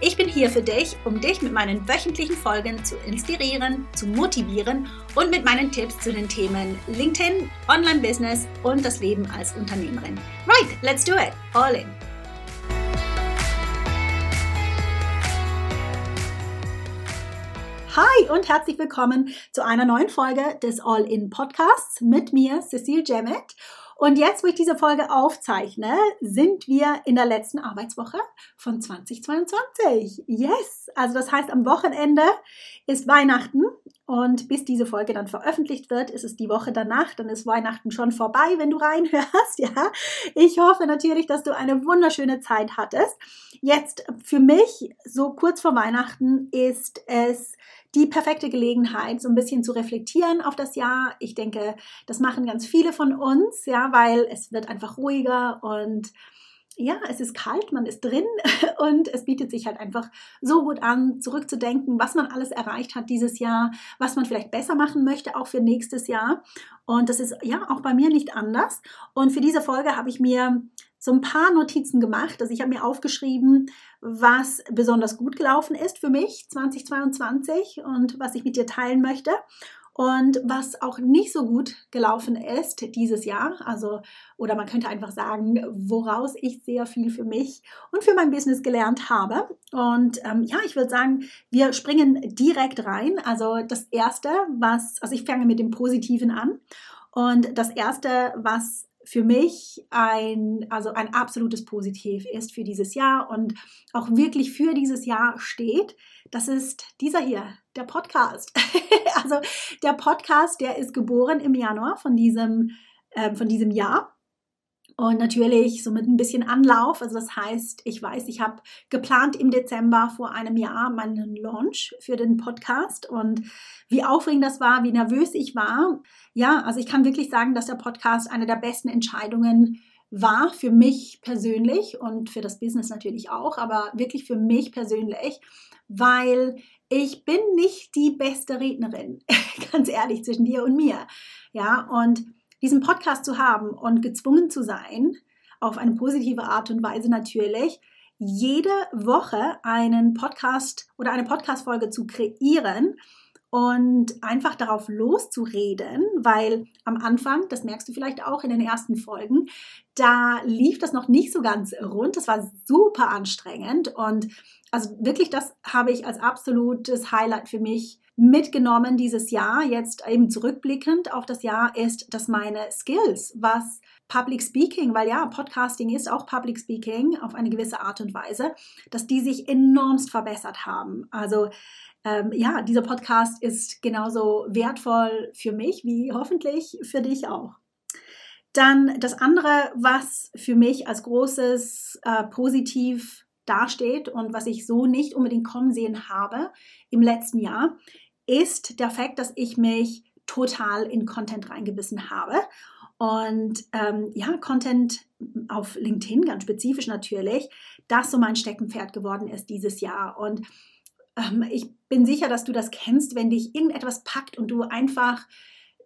Ich bin hier für dich, um dich mit meinen wöchentlichen Folgen zu inspirieren, zu motivieren und mit meinen Tipps zu den Themen LinkedIn, Online-Business und das Leben als Unternehmerin. Right, let's do it. All in. Hi und herzlich willkommen zu einer neuen Folge des All In Podcasts mit mir, Cecile Jemmet. Und jetzt, wo ich diese Folge aufzeichne, sind wir in der letzten Arbeitswoche von 2022. Yes! Also das heißt, am Wochenende ist Weihnachten und bis diese Folge dann veröffentlicht wird, ist es die Woche danach, dann ist Weihnachten schon vorbei, wenn du reinhörst, ja. Ich hoffe natürlich, dass du eine wunderschöne Zeit hattest. Jetzt für mich, so kurz vor Weihnachten, ist es die perfekte Gelegenheit, so ein bisschen zu reflektieren auf das Jahr. Ich denke, das machen ganz viele von uns, ja, weil es wird einfach ruhiger und ja, es ist kalt, man ist drin und es bietet sich halt einfach so gut an, zurückzudenken, was man alles erreicht hat dieses Jahr, was man vielleicht besser machen möchte, auch für nächstes Jahr. Und das ist ja auch bei mir nicht anders. Und für diese Folge habe ich mir so ein paar Notizen gemacht. Also ich habe mir aufgeschrieben, was besonders gut gelaufen ist für mich 2022 und was ich mit dir teilen möchte. Und was auch nicht so gut gelaufen ist dieses Jahr, also, oder man könnte einfach sagen, woraus ich sehr viel für mich und für mein Business gelernt habe. Und ähm, ja, ich würde sagen, wir springen direkt rein. Also das Erste, was, also ich fange mit dem Positiven an. Und das Erste, was für mich ein, also ein absolutes Positiv ist für dieses Jahr und auch wirklich für dieses Jahr steht, das ist dieser hier, der Podcast. also der Podcast, der ist geboren im Januar von diesem, äh, von diesem Jahr. Und natürlich so mit ein bisschen Anlauf. Also das heißt, ich weiß, ich habe geplant im Dezember vor einem Jahr meinen Launch für den Podcast und wie aufregend das war, wie nervös ich war. Ja, also ich kann wirklich sagen, dass der Podcast eine der besten Entscheidungen war für mich persönlich und für das Business natürlich auch, aber wirklich für mich persönlich, weil ich bin nicht die beste Rednerin, ganz ehrlich, zwischen dir und mir. Ja, und diesen Podcast zu haben und gezwungen zu sein, auf eine positive Art und Weise natürlich, jede Woche einen Podcast oder eine Podcast-Folge zu kreieren und einfach darauf loszureden, weil am Anfang, das merkst du vielleicht auch in den ersten Folgen, da lief das noch nicht so ganz rund. Das war super anstrengend und also wirklich, das habe ich als absolutes Highlight für mich mitgenommen dieses Jahr, jetzt eben zurückblickend auf das Jahr, ist, dass meine Skills, was Public Speaking, weil ja, Podcasting ist auch Public Speaking auf eine gewisse Art und Weise, dass die sich enormst verbessert haben. Also ähm, ja, dieser Podcast ist genauso wertvoll für mich wie hoffentlich für dich auch. Dann das andere, was für mich als großes äh, Positiv dasteht und was ich so nicht unbedingt kommen sehen habe im letzten Jahr, ist der Fakt, dass ich mich total in Content reingebissen habe. Und ähm, ja, Content auf LinkedIn ganz spezifisch natürlich, das so mein Steckenpferd geworden ist dieses Jahr. Und ähm, ich bin sicher, dass du das kennst, wenn dich irgendetwas packt und du einfach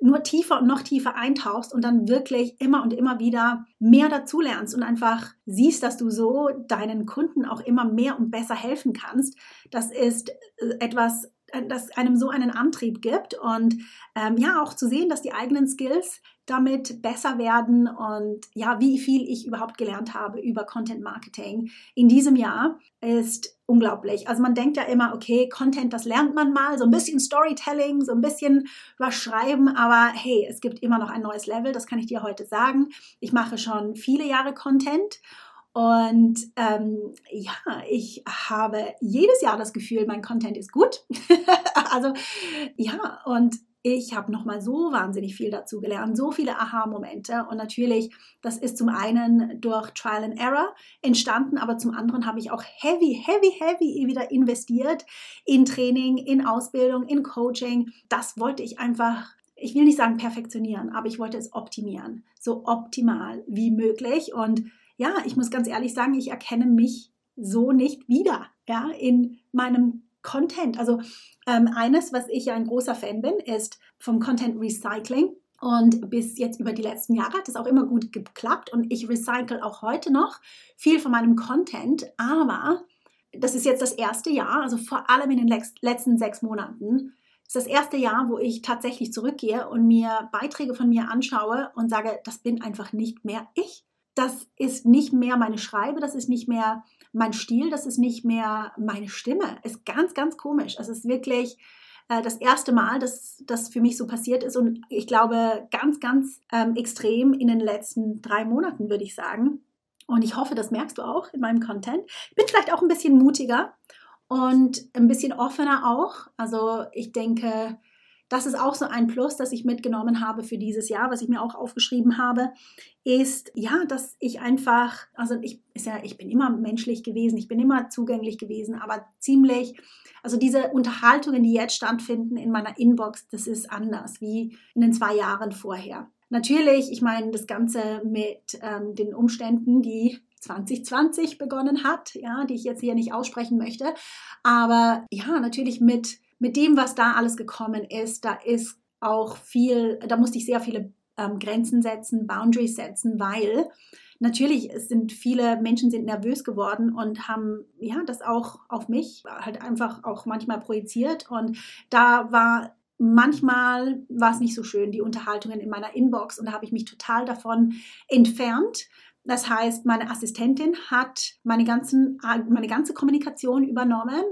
nur tiefer und noch tiefer eintauchst und dann wirklich immer und immer wieder mehr dazulernst und einfach siehst, dass du so deinen Kunden auch immer mehr und besser helfen kannst. Das ist äh, etwas das einem so einen Antrieb gibt und ähm, ja, auch zu sehen, dass die eigenen Skills damit besser werden und ja, wie viel ich überhaupt gelernt habe über Content Marketing in diesem Jahr ist unglaublich. Also man denkt ja immer, okay, Content, das lernt man mal, so ein bisschen Storytelling, so ein bisschen was schreiben, aber hey, es gibt immer noch ein neues Level, das kann ich dir heute sagen. Ich mache schon viele Jahre Content und ähm, ja, ich habe jedes Jahr das Gefühl, mein Content ist gut. also ja, und ich habe nochmal so wahnsinnig viel dazu gelernt, so viele Aha-Momente. Und natürlich, das ist zum einen durch Trial and Error entstanden, aber zum anderen habe ich auch heavy, heavy, heavy wieder investiert in Training, in Ausbildung, in Coaching. Das wollte ich einfach ich will nicht sagen perfektionieren, aber ich wollte es optimieren, so optimal wie möglich. Und ja, ich muss ganz ehrlich sagen, ich erkenne mich so nicht wieder, ja, in meinem Content. Also ähm, eines, was ich ja ein großer Fan bin, ist vom Content Recycling. Und bis jetzt über die letzten Jahre hat es auch immer gut geklappt und ich recycle auch heute noch viel von meinem Content. Aber das ist jetzt das erste Jahr, also vor allem in den letzten sechs Monaten, ist das erste Jahr, wo ich tatsächlich zurückgehe und mir Beiträge von mir anschaue und sage, das bin einfach nicht mehr ich. Das ist nicht mehr meine Schreibe, das ist nicht mehr mein Stil, das ist nicht mehr meine Stimme. Ist ganz, ganz komisch. Es ist wirklich äh, das erste Mal, dass das für mich so passiert ist und ich glaube ganz, ganz ähm, extrem in den letzten drei Monaten, würde ich sagen. Und ich hoffe, das merkst du auch in meinem Content. Ich bin vielleicht auch ein bisschen mutiger und ein bisschen offener auch. Also ich denke, das ist auch so ein Plus, das ich mitgenommen habe für dieses Jahr, was ich mir auch aufgeschrieben habe, ist ja, dass ich einfach, also ich, ist ja, ich bin immer menschlich gewesen, ich bin immer zugänglich gewesen, aber ziemlich, also diese Unterhaltungen, die jetzt stattfinden in meiner Inbox, das ist anders wie in den zwei Jahren vorher. Natürlich, ich meine, das Ganze mit ähm, den Umständen, die 2020 begonnen hat, ja, die ich jetzt hier nicht aussprechen möchte, aber ja, natürlich mit mit dem, was da alles gekommen ist, da ist auch viel, da musste ich sehr viele ähm, Grenzen setzen, Boundaries setzen, weil natürlich sind viele Menschen sind nervös geworden und haben ja das auch auf mich halt einfach auch manchmal projiziert und da war manchmal war es nicht so schön die Unterhaltungen in meiner Inbox und da habe ich mich total davon entfernt. Das heißt, meine Assistentin hat meine, ganzen, meine ganze Kommunikation übernommen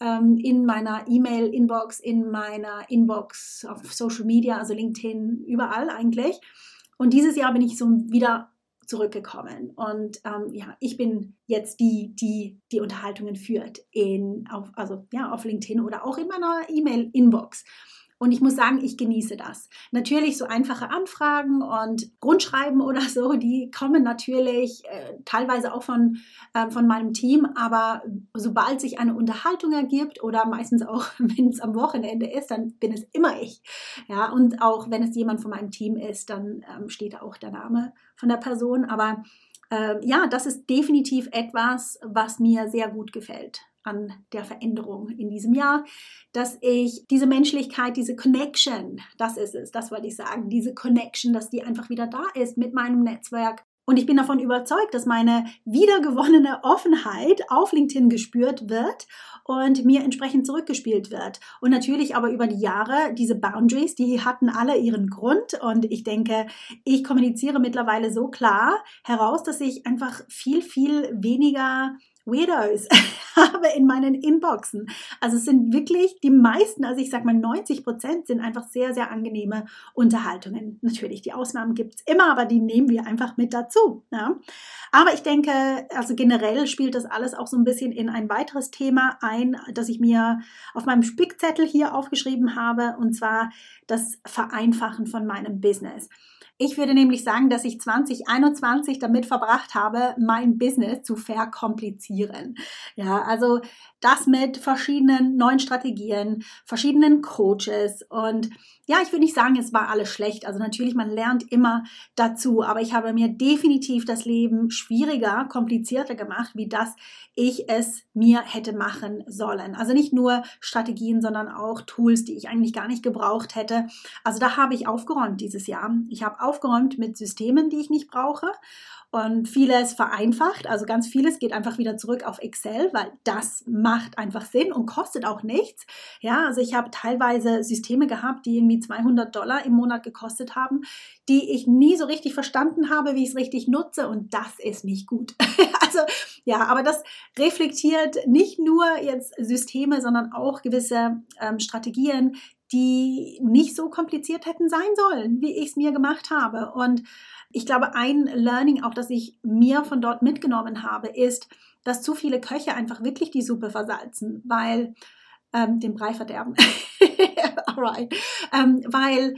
ähm, in meiner E-Mail-Inbox, in meiner Inbox auf Social Media, also LinkedIn, überall eigentlich. Und dieses Jahr bin ich so wieder zurückgekommen. Und ähm, ja, ich bin jetzt die, die die Unterhaltungen führt in, auf, also, ja, auf LinkedIn oder auch in meiner E-Mail-Inbox. Und ich muss sagen, ich genieße das. Natürlich so einfache Anfragen und Grundschreiben oder so, die kommen natürlich äh, teilweise auch von, äh, von meinem Team. Aber sobald sich eine Unterhaltung ergibt oder meistens auch, wenn es am Wochenende ist, dann bin es immer ich. Ja, und auch wenn es jemand von meinem Team ist, dann ähm, steht auch der Name von der Person. Aber äh, ja, das ist definitiv etwas, was mir sehr gut gefällt an der Veränderung in diesem Jahr, dass ich diese Menschlichkeit, diese Connection, das ist es, das wollte ich sagen, diese Connection, dass die einfach wieder da ist mit meinem Netzwerk. Und ich bin davon überzeugt, dass meine wiedergewonnene Offenheit auf LinkedIn gespürt wird und mir entsprechend zurückgespielt wird. Und natürlich aber über die Jahre, diese Boundaries, die hatten alle ihren Grund. Und ich denke, ich kommuniziere mittlerweile so klar heraus, dass ich einfach viel, viel weniger Weirdos habe in meinen Inboxen. Also es sind wirklich die meisten, also ich sage mal 90 Prozent sind einfach sehr, sehr angenehme Unterhaltungen. Natürlich, die Ausnahmen gibt es immer, aber die nehmen wir einfach mit dazu. Ja. Aber ich denke, also generell spielt das alles auch so ein bisschen in ein weiteres Thema ein, das ich mir auf meinem Spickzettel hier aufgeschrieben habe, und zwar das Vereinfachen von meinem Business. Ich würde nämlich sagen, dass ich 2021 damit verbracht habe, mein Business zu verkomplizieren. Ja, also das mit verschiedenen neuen Strategien, verschiedenen Coaches und ja, ich würde nicht sagen, es war alles schlecht. Also natürlich, man lernt immer dazu, aber ich habe mir definitiv das Leben schwieriger, komplizierter gemacht, wie das ich es mir hätte machen sollen. Also nicht nur Strategien, sondern auch Tools, die ich eigentlich gar nicht gebraucht hätte. Also da habe ich aufgeräumt dieses Jahr. Ich habe aufgeräumt mit Systemen, die ich nicht brauche und vieles vereinfacht. Also ganz vieles geht einfach wieder zurück auf Excel, weil das mag macht einfach Sinn und kostet auch nichts. Ja, also ich habe teilweise Systeme gehabt, die irgendwie 200 Dollar im Monat gekostet haben, die ich nie so richtig verstanden habe, wie ich es richtig nutze und das ist nicht gut. also ja, aber das reflektiert nicht nur jetzt Systeme, sondern auch gewisse ähm, Strategien, die nicht so kompliziert hätten sein sollen, wie ich es mir gemacht habe. Und ich glaube, ein Learning auch, das ich mir von dort mitgenommen habe, ist, dass zu viele Köche einfach wirklich die Suppe versalzen, weil ähm, den Brei verderben. Alright. Ähm, weil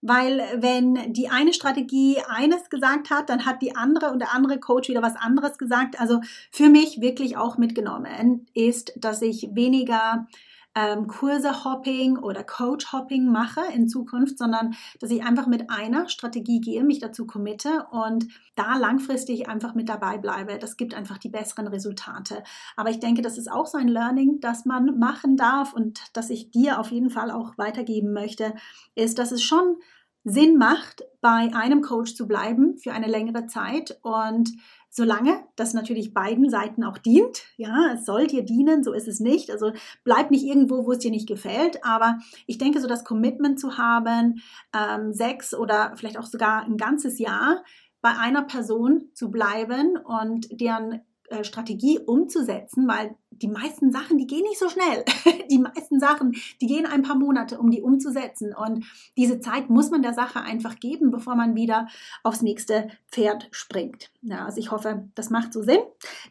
weil wenn die eine Strategie eines gesagt hat, dann hat die andere und der andere Coach wieder was anderes gesagt. Also für mich wirklich auch mitgenommen ist, dass ich weniger ähm, Kurse-Hopping oder Coach-Hopping mache in Zukunft, sondern dass ich einfach mit einer Strategie gehe, mich dazu committe und da langfristig einfach mit dabei bleibe. Das gibt einfach die besseren Resultate. Aber ich denke, das ist auch so ein Learning, das man machen darf und das ich dir auf jeden Fall auch weitergeben möchte, ist, dass es schon Sinn macht, bei einem Coach zu bleiben für eine längere Zeit und solange das natürlich beiden Seiten auch dient. Ja, es soll dir dienen, so ist es nicht. Also bleib nicht irgendwo, wo es dir nicht gefällt. Aber ich denke, so das Commitment zu haben, ähm, sechs oder vielleicht auch sogar ein ganzes Jahr bei einer Person zu bleiben und deren äh, Strategie umzusetzen, weil die meisten Sachen, die gehen nicht so schnell. Die meisten Sachen, die gehen ein paar Monate, um die umzusetzen. Und diese Zeit muss man der Sache einfach geben, bevor man wieder aufs nächste Pferd springt. Ja, also ich hoffe, das macht so Sinn.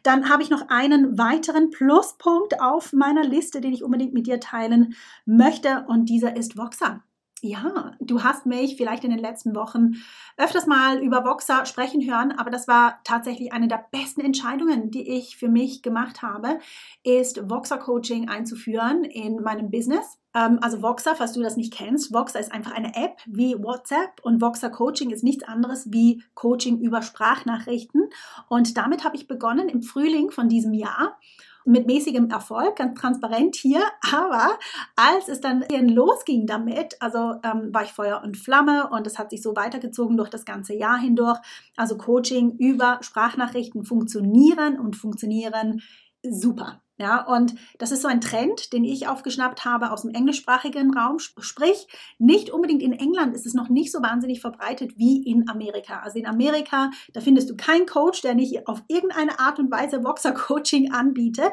Dann habe ich noch einen weiteren Pluspunkt auf meiner Liste, den ich unbedingt mit dir teilen möchte. Und dieser ist Voxer. Ja, du hast mich vielleicht in den letzten Wochen öfters mal über Voxer sprechen hören, aber das war tatsächlich eine der besten Entscheidungen, die ich für mich gemacht habe, ist Voxer Coaching einzuführen in meinem Business. Ähm, also Voxer, falls du das nicht kennst, Voxer ist einfach eine App wie WhatsApp und Voxer Coaching ist nichts anderes wie Coaching über Sprachnachrichten. Und damit habe ich begonnen im Frühling von diesem Jahr mit mäßigem Erfolg, ganz transparent hier. Aber als es dann losging damit, also ähm, war ich Feuer und Flamme und es hat sich so weitergezogen durch das ganze Jahr hindurch. Also Coaching über Sprachnachrichten funktionieren und funktionieren super. Ja, und das ist so ein Trend, den ich aufgeschnappt habe aus dem englischsprachigen Raum. Sprich, nicht unbedingt in England ist es noch nicht so wahnsinnig verbreitet wie in Amerika. Also in Amerika, da findest du keinen Coach, der nicht auf irgendeine Art und Weise Boxer-Coaching anbietet.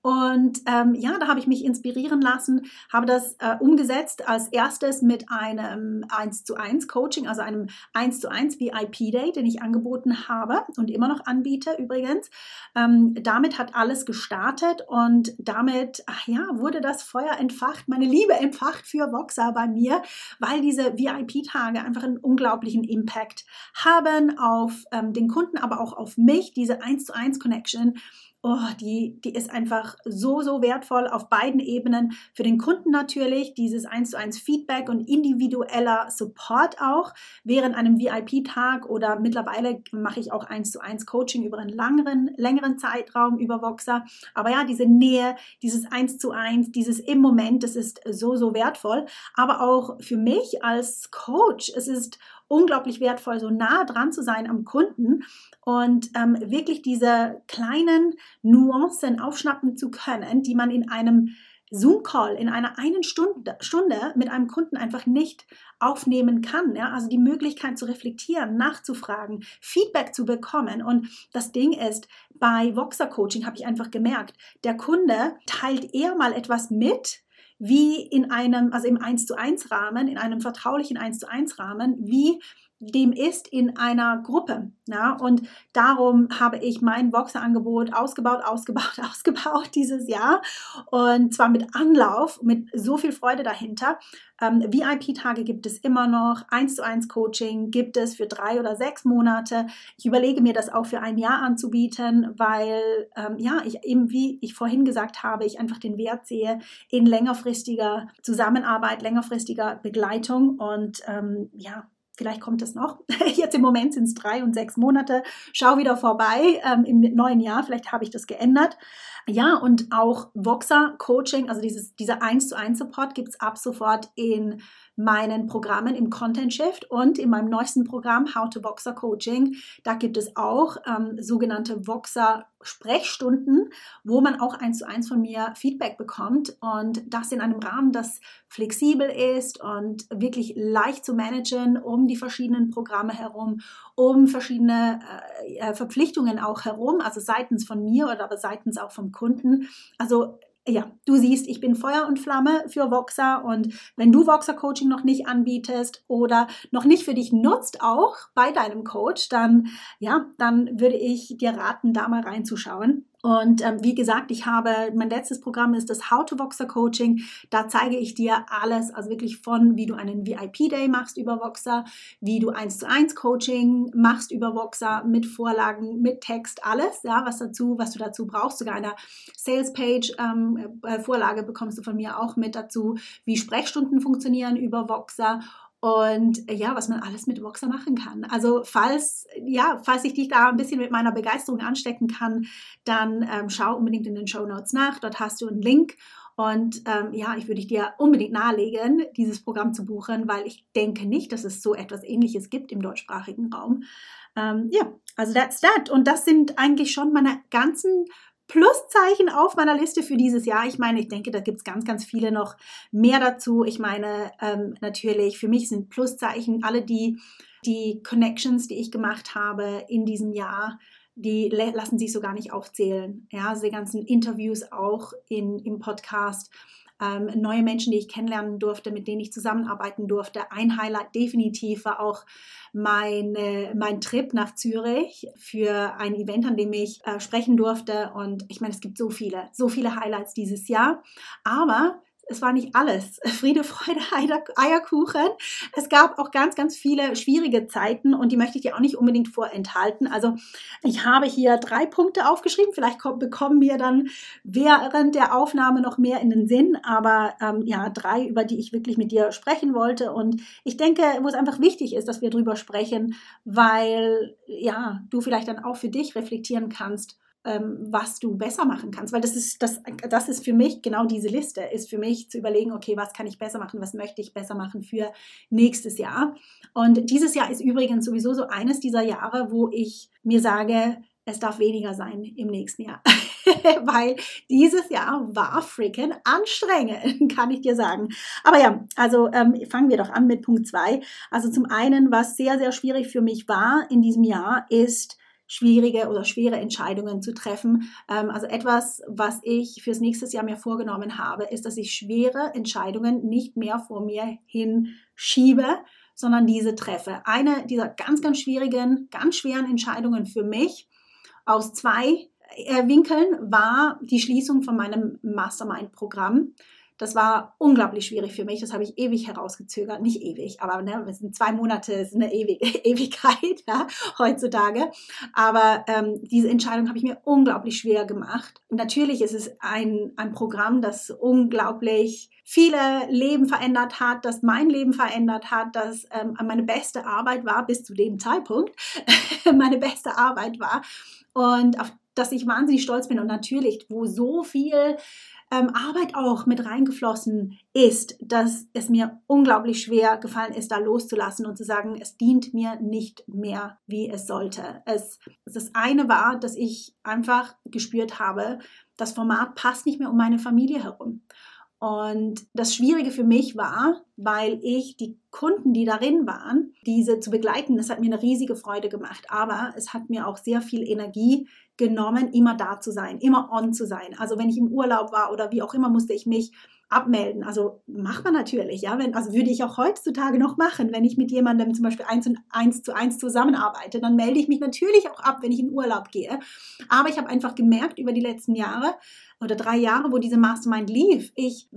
Und ähm, ja, da habe ich mich inspirieren lassen, habe das äh, umgesetzt als erstes mit einem 1 zu 1 Coaching, also einem 1 zu 1 VIP Day, den ich angeboten habe und immer noch anbiete übrigens. Ähm, damit hat alles gestartet und damit, ach ja, wurde das Feuer entfacht, meine Liebe entfacht für Voxer bei mir, weil diese VIP-Tage einfach einen unglaublichen Impact haben auf ähm, den Kunden, aber auch auf mich, diese 1 zu 1 Connection oh, die, die ist einfach so, so wertvoll auf beiden Ebenen. Für den Kunden natürlich, dieses 1 zu 1 Feedback und individueller Support auch während einem VIP-Tag oder mittlerweile mache ich auch 1 zu 1 Coaching über einen langeren, längeren Zeitraum über Voxer. Aber ja, diese Nähe, dieses 1 zu 1, dieses im Moment, das ist so, so wertvoll. Aber auch für mich als Coach, es ist unglaublich wertvoll, so nah dran zu sein am Kunden und ähm, wirklich diese kleinen Nuancen aufschnappen zu können, die man in einem Zoom-Call in einer einen Stunde, Stunde mit einem Kunden einfach nicht aufnehmen kann. Ja? Also die Möglichkeit zu reflektieren, nachzufragen, Feedback zu bekommen. Und das Ding ist, bei Voxer Coaching habe ich einfach gemerkt, der Kunde teilt eher mal etwas mit, wie in einem, also im 1 zu 1 Rahmen, in einem vertraulichen 1 zu 1 Rahmen, wie dem ist in einer Gruppe. Ja? Und darum habe ich mein Boxerangebot ausgebaut, ausgebaut, ausgebaut dieses Jahr. Und zwar mit Anlauf, mit so viel Freude dahinter. Ähm, VIP-Tage gibt es immer noch, 1 zu 1 Coaching gibt es für drei oder sechs Monate. Ich überlege mir das auch für ein Jahr anzubieten, weil, ähm, ja, ich eben, wie ich vorhin gesagt habe, ich einfach den Wert sehe in längerfristiger Zusammenarbeit, längerfristiger Begleitung und ähm, ja, Vielleicht kommt es noch. Jetzt im Moment sind es drei und sechs Monate. Schau wieder vorbei ähm, im neuen Jahr. Vielleicht habe ich das geändert. Ja, und auch Voxer Coaching, also dieses, dieser 1 zu 1 Support gibt es ab sofort in meinen Programmen im Content Shift und in meinem neuesten Programm How to Voxer Coaching. Da gibt es auch ähm, sogenannte Voxer Sprechstunden, wo man auch eins zu eins von mir Feedback bekommt und das in einem Rahmen, das flexibel ist und wirklich leicht zu managen um die verschiedenen Programme herum, um verschiedene äh, äh Verpflichtungen auch herum, also seitens von mir oder aber seitens auch vom Kunden. Also ja, du siehst, ich bin Feuer und Flamme für Voxer und wenn du Voxer Coaching noch nicht anbietest oder noch nicht für dich nutzt, auch bei deinem Coach, dann ja, dann würde ich dir raten, da mal reinzuschauen. Und ähm, wie gesagt, ich habe, mein letztes Programm ist das How to Voxer Coaching. Da zeige ich dir alles, also wirklich von, wie du einen VIP-Day machst über Voxer, wie du eins zu eins Coaching machst über Voxer mit Vorlagen, mit Text, alles, ja, was dazu, was du dazu brauchst. Sogar eine Sales-Page ähm, äh, Vorlage bekommst du von mir auch mit dazu, wie Sprechstunden funktionieren über Voxer und ja, was man alles mit Voxer machen kann. Also falls, ja, falls ich dich da ein bisschen mit meiner Begeisterung anstecken kann, dann ähm, schau unbedingt in den Show Notes nach. Dort hast du einen Link. Und ähm, ja, ich würde dir unbedingt nahelegen, dieses Programm zu buchen, weil ich denke nicht, dass es so etwas Ähnliches gibt im deutschsprachigen Raum. Ähm, ja, also that's that. Und das sind eigentlich schon meine ganzen Pluszeichen auf meiner Liste für dieses Jahr. Ich meine, ich denke, da gibt es ganz, ganz viele noch mehr dazu. Ich meine, ähm, natürlich, für mich sind Pluszeichen alle die, die Connections, die ich gemacht habe in diesem Jahr, die lassen sich so gar nicht aufzählen. Ja, also die ganzen Interviews auch in, im Podcast ähm, neue Menschen, die ich kennenlernen durfte, mit denen ich zusammenarbeiten durfte. Ein Highlight definitiv war auch meine, mein Trip nach Zürich für ein Event, an dem ich äh, sprechen durfte. Und ich meine, es gibt so viele, so viele Highlights dieses Jahr. Aber es war nicht alles. Friede, Freude, Eierkuchen. Es gab auch ganz, ganz viele schwierige Zeiten und die möchte ich dir auch nicht unbedingt vorenthalten. Also ich habe hier drei Punkte aufgeschrieben. Vielleicht bekommen wir dann während der Aufnahme noch mehr in den Sinn, aber ähm, ja, drei, über die ich wirklich mit dir sprechen wollte. Und ich denke, wo es einfach wichtig ist, dass wir drüber sprechen, weil ja, du vielleicht dann auch für dich reflektieren kannst was du besser machen kannst. Weil das ist, das, das ist für mich genau diese Liste, ist für mich zu überlegen, okay, was kann ich besser machen, was möchte ich besser machen für nächstes Jahr. Und dieses Jahr ist übrigens sowieso so eines dieser Jahre, wo ich mir sage, es darf weniger sein im nächsten Jahr. Weil dieses Jahr war freaking anstrengend, kann ich dir sagen. Aber ja, also ähm, fangen wir doch an mit Punkt zwei. Also zum einen, was sehr, sehr schwierig für mich war in diesem Jahr, ist schwierige oder schwere Entscheidungen zu treffen. Ähm, also etwas, was ich fürs nächste Jahr mir vorgenommen habe, ist, dass ich schwere Entscheidungen nicht mehr vor mir hinschiebe, sondern diese treffe. Eine dieser ganz, ganz schwierigen, ganz schweren Entscheidungen für mich aus zwei äh, Winkeln war die Schließung von meinem Mastermind-Programm. Das war unglaublich schwierig für mich. Das habe ich ewig herausgezögert. Nicht ewig, aber ne, es sind zwei Monate, ist eine Ewig Ewigkeit ja, heutzutage. Aber ähm, diese Entscheidung habe ich mir unglaublich schwer gemacht. natürlich ist es ein, ein Programm, das unglaublich viele Leben verändert hat, das mein Leben verändert hat, das ähm, meine beste Arbeit war bis zu dem Zeitpunkt. meine beste Arbeit war. Und auf das ich wahnsinnig stolz bin und natürlich, wo so viel ähm, Arbeit auch mit reingeflossen ist, dass es mir unglaublich schwer gefallen ist, da loszulassen und zu sagen, es dient mir nicht mehr, wie es sollte. Es, das eine war, dass ich einfach gespürt habe, das Format passt nicht mehr um meine Familie herum. Und das Schwierige für mich war, weil ich die Kunden, die darin waren, diese zu begleiten, das hat mir eine riesige Freude gemacht. Aber es hat mir auch sehr viel Energie genommen, immer da zu sein, immer on zu sein. Also wenn ich im Urlaub war oder wie auch immer, musste ich mich abmelden. Also macht man natürlich, ja. Wenn, also würde ich auch heutzutage noch machen, wenn ich mit jemandem zum Beispiel eins, und eins zu eins zusammenarbeite, dann melde ich mich natürlich auch ab, wenn ich in Urlaub gehe. Aber ich habe einfach gemerkt über die letzten Jahre oder drei Jahre, wo diese Mastermind lief, ich,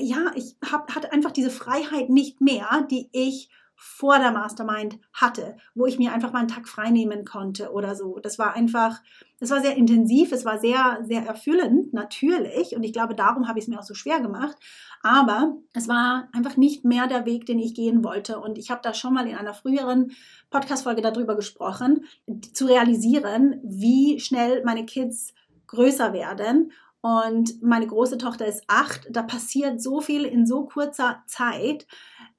ja, ich hab, hatte einfach diese Freiheit nicht mehr, die ich vor der Mastermind hatte, wo ich mir einfach mal einen Tag frei nehmen konnte oder so. Das war einfach, das war sehr intensiv, es war sehr, sehr erfüllend, natürlich. Und ich glaube, darum habe ich es mir auch so schwer gemacht. Aber es war einfach nicht mehr der Weg, den ich gehen wollte. Und ich habe da schon mal in einer früheren Podcast-Folge darüber gesprochen, zu realisieren, wie schnell meine Kids größer werden Und meine große Tochter ist acht. Da passiert so viel in so kurzer Zeit.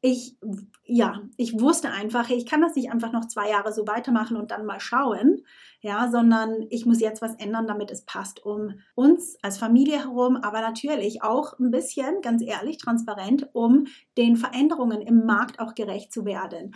Ich, ja, ich wusste einfach, ich kann das nicht einfach noch zwei Jahre so weitermachen und dann mal schauen, ja, sondern ich muss jetzt was ändern, damit es passt um uns als Familie herum, aber natürlich auch ein bisschen, ganz ehrlich, transparent, um den Veränderungen im Markt auch gerecht zu werden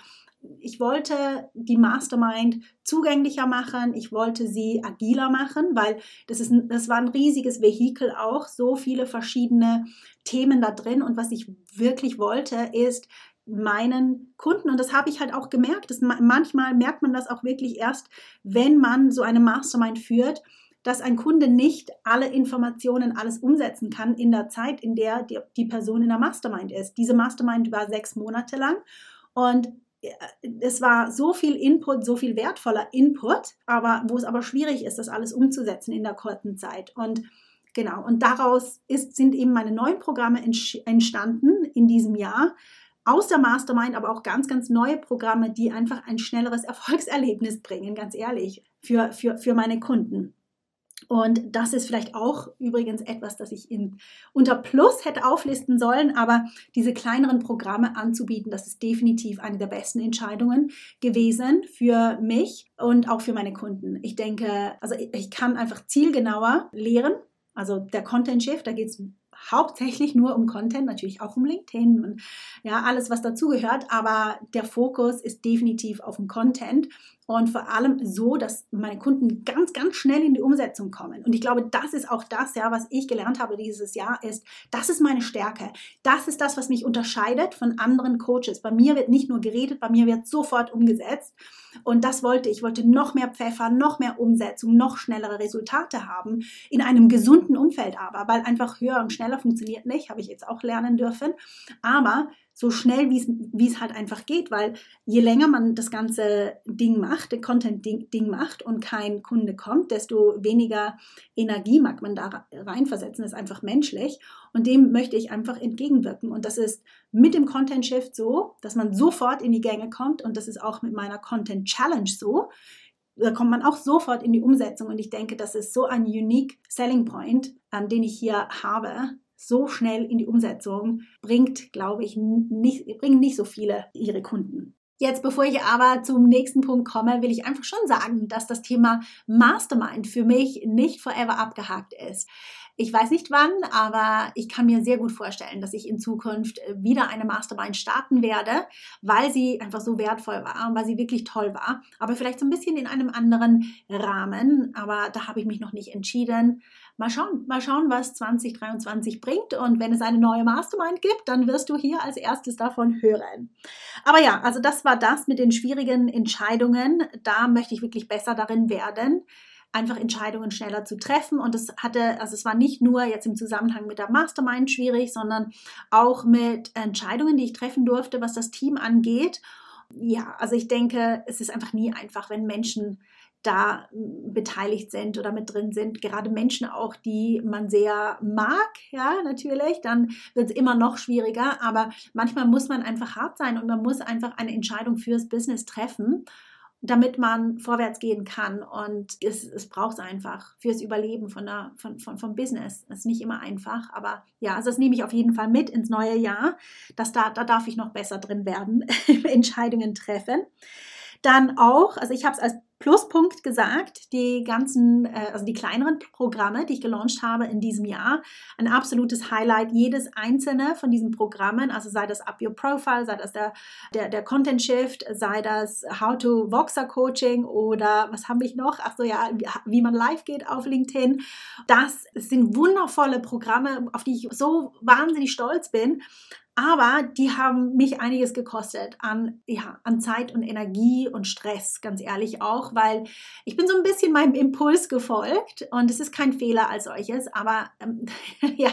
ich wollte die Mastermind zugänglicher machen, ich wollte sie agiler machen, weil das, ist, das war ein riesiges Vehikel auch, so viele verschiedene Themen da drin. Und was ich wirklich wollte, ist meinen Kunden, und das habe ich halt auch gemerkt, dass manchmal merkt man das auch wirklich erst, wenn man so eine Mastermind führt, dass ein Kunde nicht alle Informationen, alles umsetzen kann in der Zeit, in der die, die Person in der Mastermind ist. Diese Mastermind war sechs Monate lang und es war so viel Input, so viel wertvoller Input, aber wo es aber schwierig ist, das alles umzusetzen in der kurzen Zeit. Und genau, und daraus ist, sind eben meine neuen Programme entstanden in diesem Jahr. Aus der Mastermind, aber auch ganz, ganz neue Programme, die einfach ein schnelleres Erfolgserlebnis bringen, ganz ehrlich, für, für, für meine Kunden. Und das ist vielleicht auch übrigens etwas, das ich in, unter Plus hätte auflisten sollen, aber diese kleineren Programme anzubieten, das ist definitiv eine der besten Entscheidungen gewesen für mich und auch für meine Kunden. Ich denke, also ich kann einfach zielgenauer lehren. Also der Content Shift, da geht es hauptsächlich nur um Content, natürlich auch um LinkedIn und ja, alles, was dazugehört, aber der Fokus ist definitiv auf dem Content und vor allem so, dass meine Kunden ganz, ganz schnell in die Umsetzung kommen. Und ich glaube, das ist auch das, ja, was ich gelernt habe dieses Jahr, ist, das ist meine Stärke. Das ist das, was mich unterscheidet von anderen Coaches. Bei mir wird nicht nur geredet, bei mir wird sofort umgesetzt. Und das wollte ich. Ich wollte noch mehr Pfeffer, noch mehr Umsetzung, noch schnellere Resultate haben in einem gesunden Umfeld aber, weil einfach höher und schneller funktioniert nicht, habe ich jetzt auch lernen dürfen. Aber so schnell, wie es halt einfach geht, weil je länger man das ganze Ding macht, den Content-Ding macht und kein Kunde kommt, desto weniger Energie mag man da reinversetzen, das ist einfach menschlich. Und dem möchte ich einfach entgegenwirken. Und das ist mit dem Content-Shift so, dass man sofort in die Gänge kommt. Und das ist auch mit meiner Content-Challenge so, da kommt man auch sofort in die Umsetzung. Und ich denke, das ist so ein unique Selling Point, ähm, den ich hier habe, so schnell in die Umsetzung bringt, glaube ich, nicht, bringen nicht so viele ihre Kunden. Jetzt, bevor ich aber zum nächsten Punkt komme, will ich einfach schon sagen, dass das Thema Mastermind für mich nicht forever abgehakt ist. Ich weiß nicht wann, aber ich kann mir sehr gut vorstellen, dass ich in Zukunft wieder eine Mastermind starten werde, weil sie einfach so wertvoll war und weil sie wirklich toll war. Aber vielleicht so ein bisschen in einem anderen Rahmen. Aber da habe ich mich noch nicht entschieden mal schauen, mal schauen, was 2023 bringt. Und wenn es eine neue Mastermind gibt, dann wirst du hier als erstes davon hören. Aber ja, also das war das mit den schwierigen Entscheidungen. Da möchte ich wirklich besser darin werden einfach Entscheidungen schneller zu treffen. Und es hatte, also es war nicht nur jetzt im Zusammenhang mit der Mastermind schwierig, sondern auch mit Entscheidungen, die ich treffen durfte, was das Team angeht. Ja, also ich denke, es ist einfach nie einfach, wenn Menschen da beteiligt sind oder mit drin sind, gerade Menschen auch, die man sehr mag, ja, natürlich, dann wird es immer noch schwieriger, aber manchmal muss man einfach hart sein und man muss einfach eine Entscheidung fürs Business treffen, damit man vorwärts gehen kann und es, es braucht es einfach fürs Überleben von der, von, von, vom Business. Das ist nicht immer einfach, aber ja, also das nehme ich auf jeden Fall mit ins neue Jahr, dass da, da darf ich noch besser drin werden, Entscheidungen treffen. Dann auch, also ich habe es als Pluspunkt gesagt, die ganzen, äh, also die kleineren Programme, die ich gelauncht habe in diesem Jahr, ein absolutes Highlight. Jedes einzelne von diesen Programmen, also sei das Up Your Profile, sei das der, der, der Content Shift, sei das How to Voxer Coaching oder was habe ich noch? Ach so, ja, wie, wie man live geht auf LinkedIn. Das sind wundervolle Programme, auf die ich so wahnsinnig stolz bin. Aber die haben mich einiges gekostet an, ja, an Zeit und Energie und Stress, ganz ehrlich auch, weil ich bin so ein bisschen meinem Impuls gefolgt und es ist kein Fehler als solches, aber ähm, ja,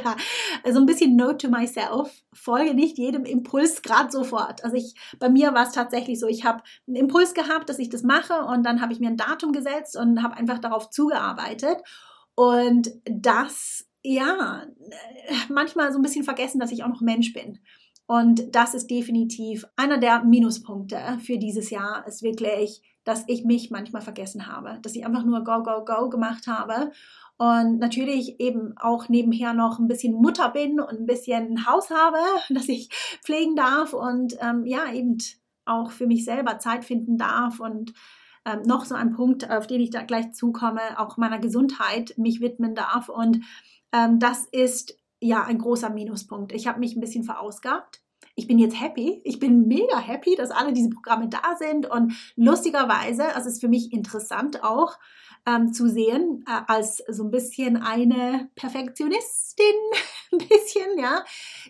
also ein bisschen Note to myself, folge nicht jedem Impuls gerade sofort. Also ich, bei mir war es tatsächlich so, ich habe einen Impuls gehabt, dass ich das mache und dann habe ich mir ein Datum gesetzt und habe einfach darauf zugearbeitet und das ja, manchmal so ein bisschen vergessen, dass ich auch noch Mensch bin. Und das ist definitiv einer der Minuspunkte für dieses Jahr, ist wirklich, dass ich mich manchmal vergessen habe, dass ich einfach nur Go, Go, Go gemacht habe und natürlich eben auch nebenher noch ein bisschen Mutter bin und ein bisschen Haus habe, das ich pflegen darf und ähm, ja, eben auch für mich selber Zeit finden darf und ähm, noch so ein Punkt, auf den ich da gleich zukomme, auch meiner Gesundheit mich widmen darf. Und ähm, das ist ja ein großer Minuspunkt. Ich habe mich ein bisschen verausgabt. Ich bin jetzt happy. Ich bin mega happy, dass alle diese Programme da sind. Und lustigerweise, es ist für mich interessant auch, ähm, zu sehen, äh, als so ein bisschen eine Perfektionistin, ein bisschen, ja,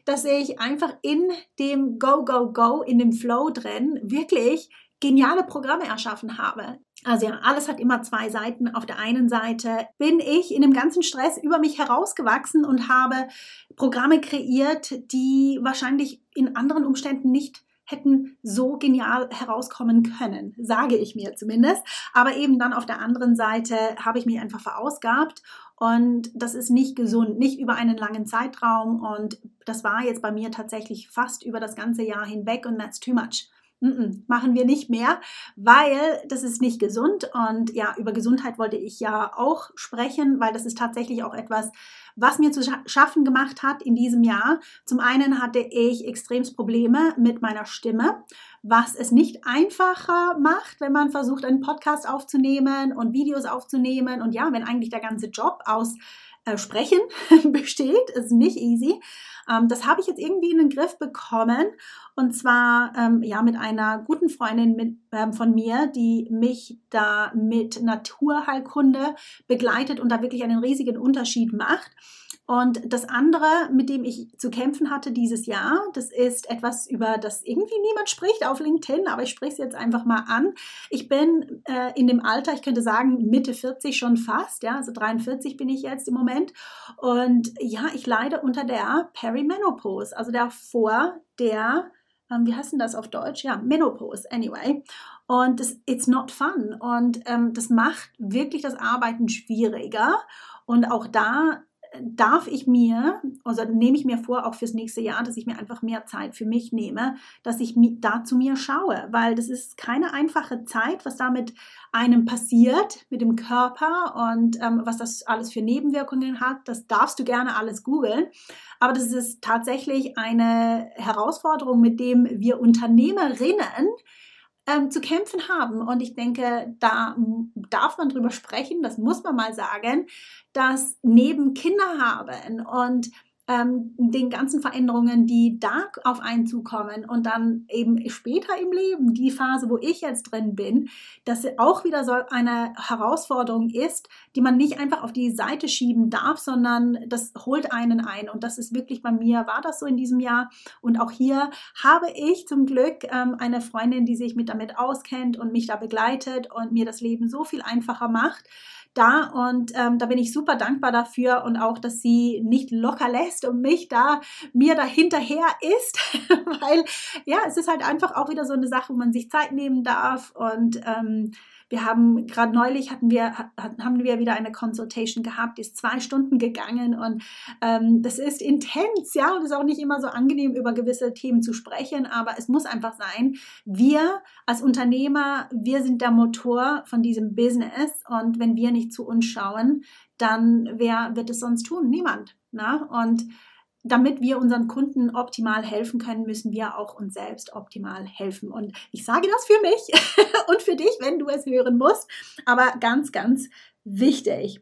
dass ich einfach in dem Go, Go, Go, in dem Flow drin wirklich geniale Programme erschaffen habe. Also ja, alles hat immer zwei Seiten. Auf der einen Seite bin ich in dem ganzen Stress über mich herausgewachsen und habe Programme kreiert, die wahrscheinlich in anderen Umständen nicht hätten so genial herauskommen können, sage ich mir zumindest. Aber eben dann auf der anderen Seite habe ich mich einfach verausgabt und das ist nicht gesund, nicht über einen langen Zeitraum. Und das war jetzt bei mir tatsächlich fast über das ganze Jahr hinweg und that's too much. Machen wir nicht mehr, weil das ist nicht gesund. Und ja, über Gesundheit wollte ich ja auch sprechen, weil das ist tatsächlich auch etwas, was mir zu schaffen gemacht hat in diesem Jahr. Zum einen hatte ich extremst Probleme mit meiner Stimme, was es nicht einfacher macht, wenn man versucht, einen Podcast aufzunehmen und Videos aufzunehmen. Und ja, wenn eigentlich der ganze Job aus äh, Sprechen besteht, ist nicht easy. Ähm, das habe ich jetzt irgendwie in den Griff bekommen und zwar ähm, ja mit einer guten Freundin mit, ähm, von mir, die mich da mit Naturheilkunde begleitet und da wirklich einen riesigen Unterschied macht. Und das andere, mit dem ich zu kämpfen hatte dieses Jahr, das ist etwas, über das irgendwie niemand spricht auf LinkedIn, aber ich spreche es jetzt einfach mal an. Ich bin äh, in dem Alter, ich könnte sagen Mitte 40 schon fast, ja, also 43 bin ich jetzt im Moment. Und ja, ich leide unter der Perimenopause, also der ähm, wie heißt denn das auf Deutsch? Ja, Menopause, anyway. Und das, it's not fun. Und ähm, das macht wirklich das Arbeiten schwieriger. Und auch da darf ich mir, also nehme ich mir vor, auch fürs nächste Jahr, dass ich mir einfach mehr Zeit für mich nehme, dass ich da zu mir schaue, weil das ist keine einfache Zeit, was da mit einem passiert, mit dem Körper und ähm, was das alles für Nebenwirkungen hat. Das darfst du gerne alles googeln. Aber das ist tatsächlich eine Herausforderung, mit dem wir Unternehmerinnen ähm, zu kämpfen haben. Und ich denke, da darf man drüber sprechen, das muss man mal sagen, dass neben Kinder haben und ähm, den ganzen Veränderungen, die da auf einen zukommen und dann eben später im Leben, die Phase, wo ich jetzt drin bin, dass auch wieder so eine Herausforderung ist, die man nicht einfach auf die Seite schieben darf, sondern das holt einen ein. Und das ist wirklich bei mir, war das so in diesem Jahr. Und auch hier habe ich zum Glück ähm, eine Freundin, die sich mit damit auskennt und mich da begleitet und mir das Leben so viel einfacher macht da und ähm, da bin ich super dankbar dafür und auch, dass sie nicht locker lässt und mich da mir da hinterher ist, weil ja, es ist halt einfach auch wieder so eine Sache, wo man sich Zeit nehmen darf und ähm, wir haben gerade neulich hatten wir, haben wir wieder eine Consultation gehabt, die ist zwei Stunden gegangen und ähm, das ist intens, ja, und ist auch nicht immer so angenehm, über gewisse Themen zu sprechen, aber es muss einfach sein, wir als Unternehmer, wir sind der Motor von diesem Business und wenn wir nicht zu uns schauen, dann wer wird es sonst tun? Niemand. Na? Und damit wir unseren Kunden optimal helfen können, müssen wir auch uns selbst optimal helfen. Und ich sage das für mich und für dich, wenn du es hören musst, aber ganz, ganz wichtig.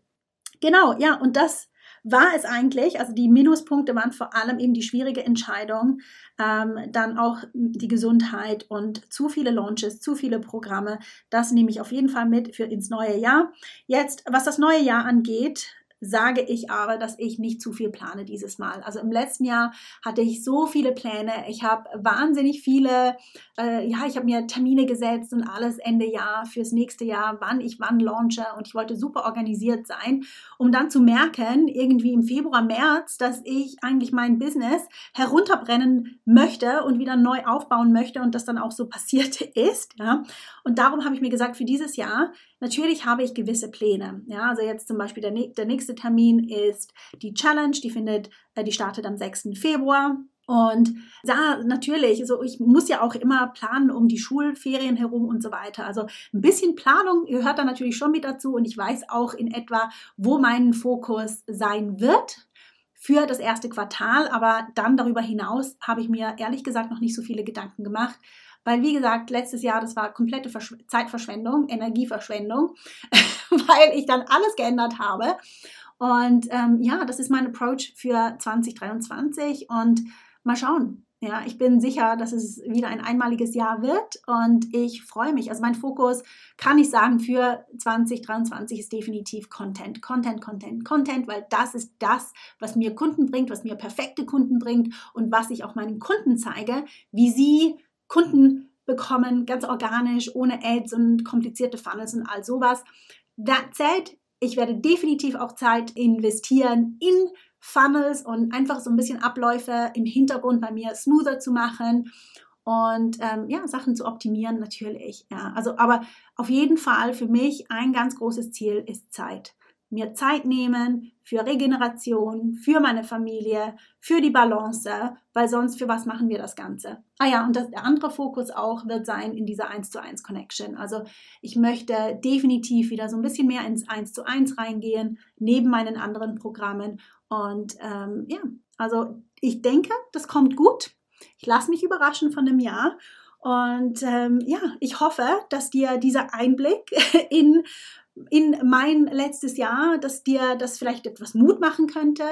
Genau, ja, und das war es eigentlich. Also die Minuspunkte waren vor allem eben die schwierige Entscheidung, ähm, dann auch die Gesundheit und zu viele Launches, zu viele Programme. Das nehme ich auf jeden Fall mit für ins neue Jahr. Jetzt, was das neue Jahr angeht, sage ich aber, dass ich nicht zu viel plane dieses Mal. Also im letzten Jahr hatte ich so viele Pläne. Ich habe wahnsinnig viele, äh, ja, ich habe mir Termine gesetzt und alles Ende Jahr fürs nächste Jahr, wann ich wann launche und ich wollte super organisiert sein, um dann zu merken, irgendwie im Februar, März, dass ich eigentlich mein Business herunterbrennen möchte und wieder neu aufbauen möchte und das dann auch so passiert ist. Ja. Und darum habe ich mir gesagt, für dieses Jahr Natürlich habe ich gewisse Pläne. Ja, also jetzt zum Beispiel der, der nächste Termin ist die Challenge, die findet, äh, die startet am 6. Februar. Und da natürlich, also ich muss ja auch immer planen um die Schulferien herum und so weiter. Also ein bisschen Planung gehört da natürlich schon mit dazu und ich weiß auch in etwa, wo mein Fokus sein wird für das erste Quartal. Aber dann darüber hinaus habe ich mir ehrlich gesagt noch nicht so viele Gedanken gemacht. Weil, wie gesagt, letztes Jahr, das war komplette Versch Zeitverschwendung, Energieverschwendung, weil ich dann alles geändert habe. Und ähm, ja, das ist mein Approach für 2023. Und mal schauen. Ja, ich bin sicher, dass es wieder ein einmaliges Jahr wird und ich freue mich. Also mein Fokus, kann ich sagen, für 2023 ist definitiv Content, Content, Content, Content, weil das ist das, was mir Kunden bringt, was mir perfekte Kunden bringt und was ich auch meinen Kunden zeige, wie sie Kunden bekommen, ganz organisch, ohne Ads und komplizierte Funnels und all sowas. That said, ich werde definitiv auch Zeit investieren in Funnels und einfach so ein bisschen Abläufe im Hintergrund bei mir smoother zu machen und ähm, ja, Sachen zu optimieren natürlich. Ja, also aber auf jeden Fall für mich ein ganz großes Ziel ist Zeit mir Zeit nehmen für Regeneration, für meine Familie, für die Balance, weil sonst für was machen wir das Ganze? Ah ja, und das, der andere Fokus auch wird sein in dieser 1 zu 1 Connection. Also ich möchte definitiv wieder so ein bisschen mehr ins 1 zu 1 reingehen, neben meinen anderen Programmen. Und ähm, ja, also ich denke, das kommt gut. Ich lasse mich überraschen von dem Jahr. Und ähm, ja, ich hoffe, dass dir dieser Einblick in in mein letztes Jahr, dass dir das vielleicht etwas Mut machen könnte,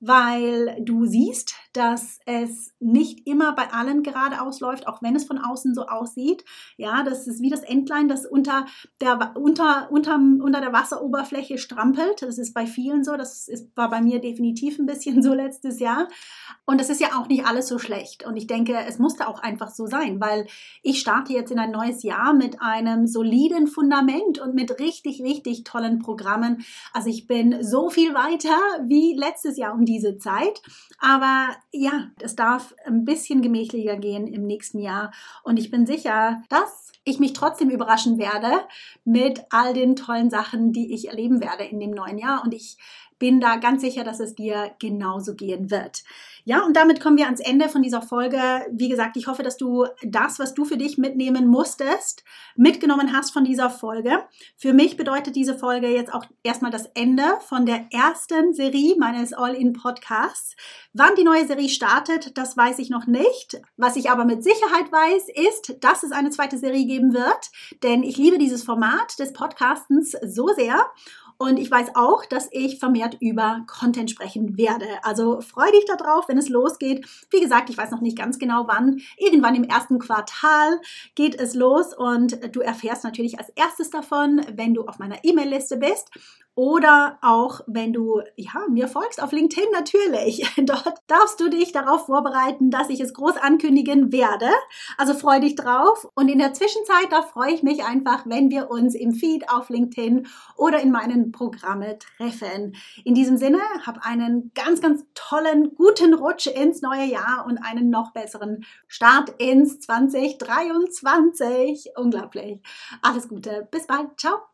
weil du siehst, dass es nicht immer bei allen geradeaus läuft, auch wenn es von außen so aussieht. Ja, das ist wie das Entlein, das unter der, unter, unter, unter der Wasseroberfläche strampelt. Das ist bei vielen so. Das ist, war bei mir definitiv ein bisschen so letztes Jahr. Und das ist ja auch nicht alles so schlecht. Und ich denke, es musste auch einfach so sein, weil ich starte jetzt in ein neues Jahr mit einem soliden Fundament und mit richtig, richtig richtig tollen Programmen. Also ich bin so viel weiter wie letztes Jahr um diese Zeit. Aber ja, es darf ein bisschen gemächlicher gehen im nächsten Jahr. Und ich bin sicher, dass ich mich trotzdem überraschen werde mit all den tollen Sachen, die ich erleben werde in dem neuen Jahr. Und ich bin da ganz sicher, dass es dir genauso gehen wird. Ja, und damit kommen wir ans Ende von dieser Folge. Wie gesagt, ich hoffe, dass du das, was du für dich mitnehmen musstest, mitgenommen hast von dieser Folge. Für mich bedeutet diese Folge jetzt auch erstmal das Ende von der ersten Serie meines All-in-Podcasts. Wann die neue Serie startet, das weiß ich noch nicht. Was ich aber mit Sicherheit weiß, ist, dass es eine zweite Serie geben wird, denn ich liebe dieses Format des Podcastens so sehr. Und ich weiß auch, dass ich vermehrt über Content sprechen werde. Also freu dich darauf, wenn es losgeht. Wie gesagt, ich weiß noch nicht ganz genau wann. Irgendwann im ersten Quartal geht es los und du erfährst natürlich als erstes davon, wenn du auf meiner E-Mail-Liste bist oder auch wenn du ja, mir folgst auf LinkedIn natürlich. Dort darfst du dich darauf vorbereiten, dass ich es groß ankündigen werde. Also freu dich drauf. Und in der Zwischenzeit, da freue ich mich einfach, wenn wir uns im Feed auf LinkedIn oder in meinen Programme treffen. In diesem Sinne, hab einen ganz, ganz tollen, guten Rutsch ins neue Jahr und einen noch besseren Start ins 2023. Unglaublich. Alles Gute. Bis bald. Ciao.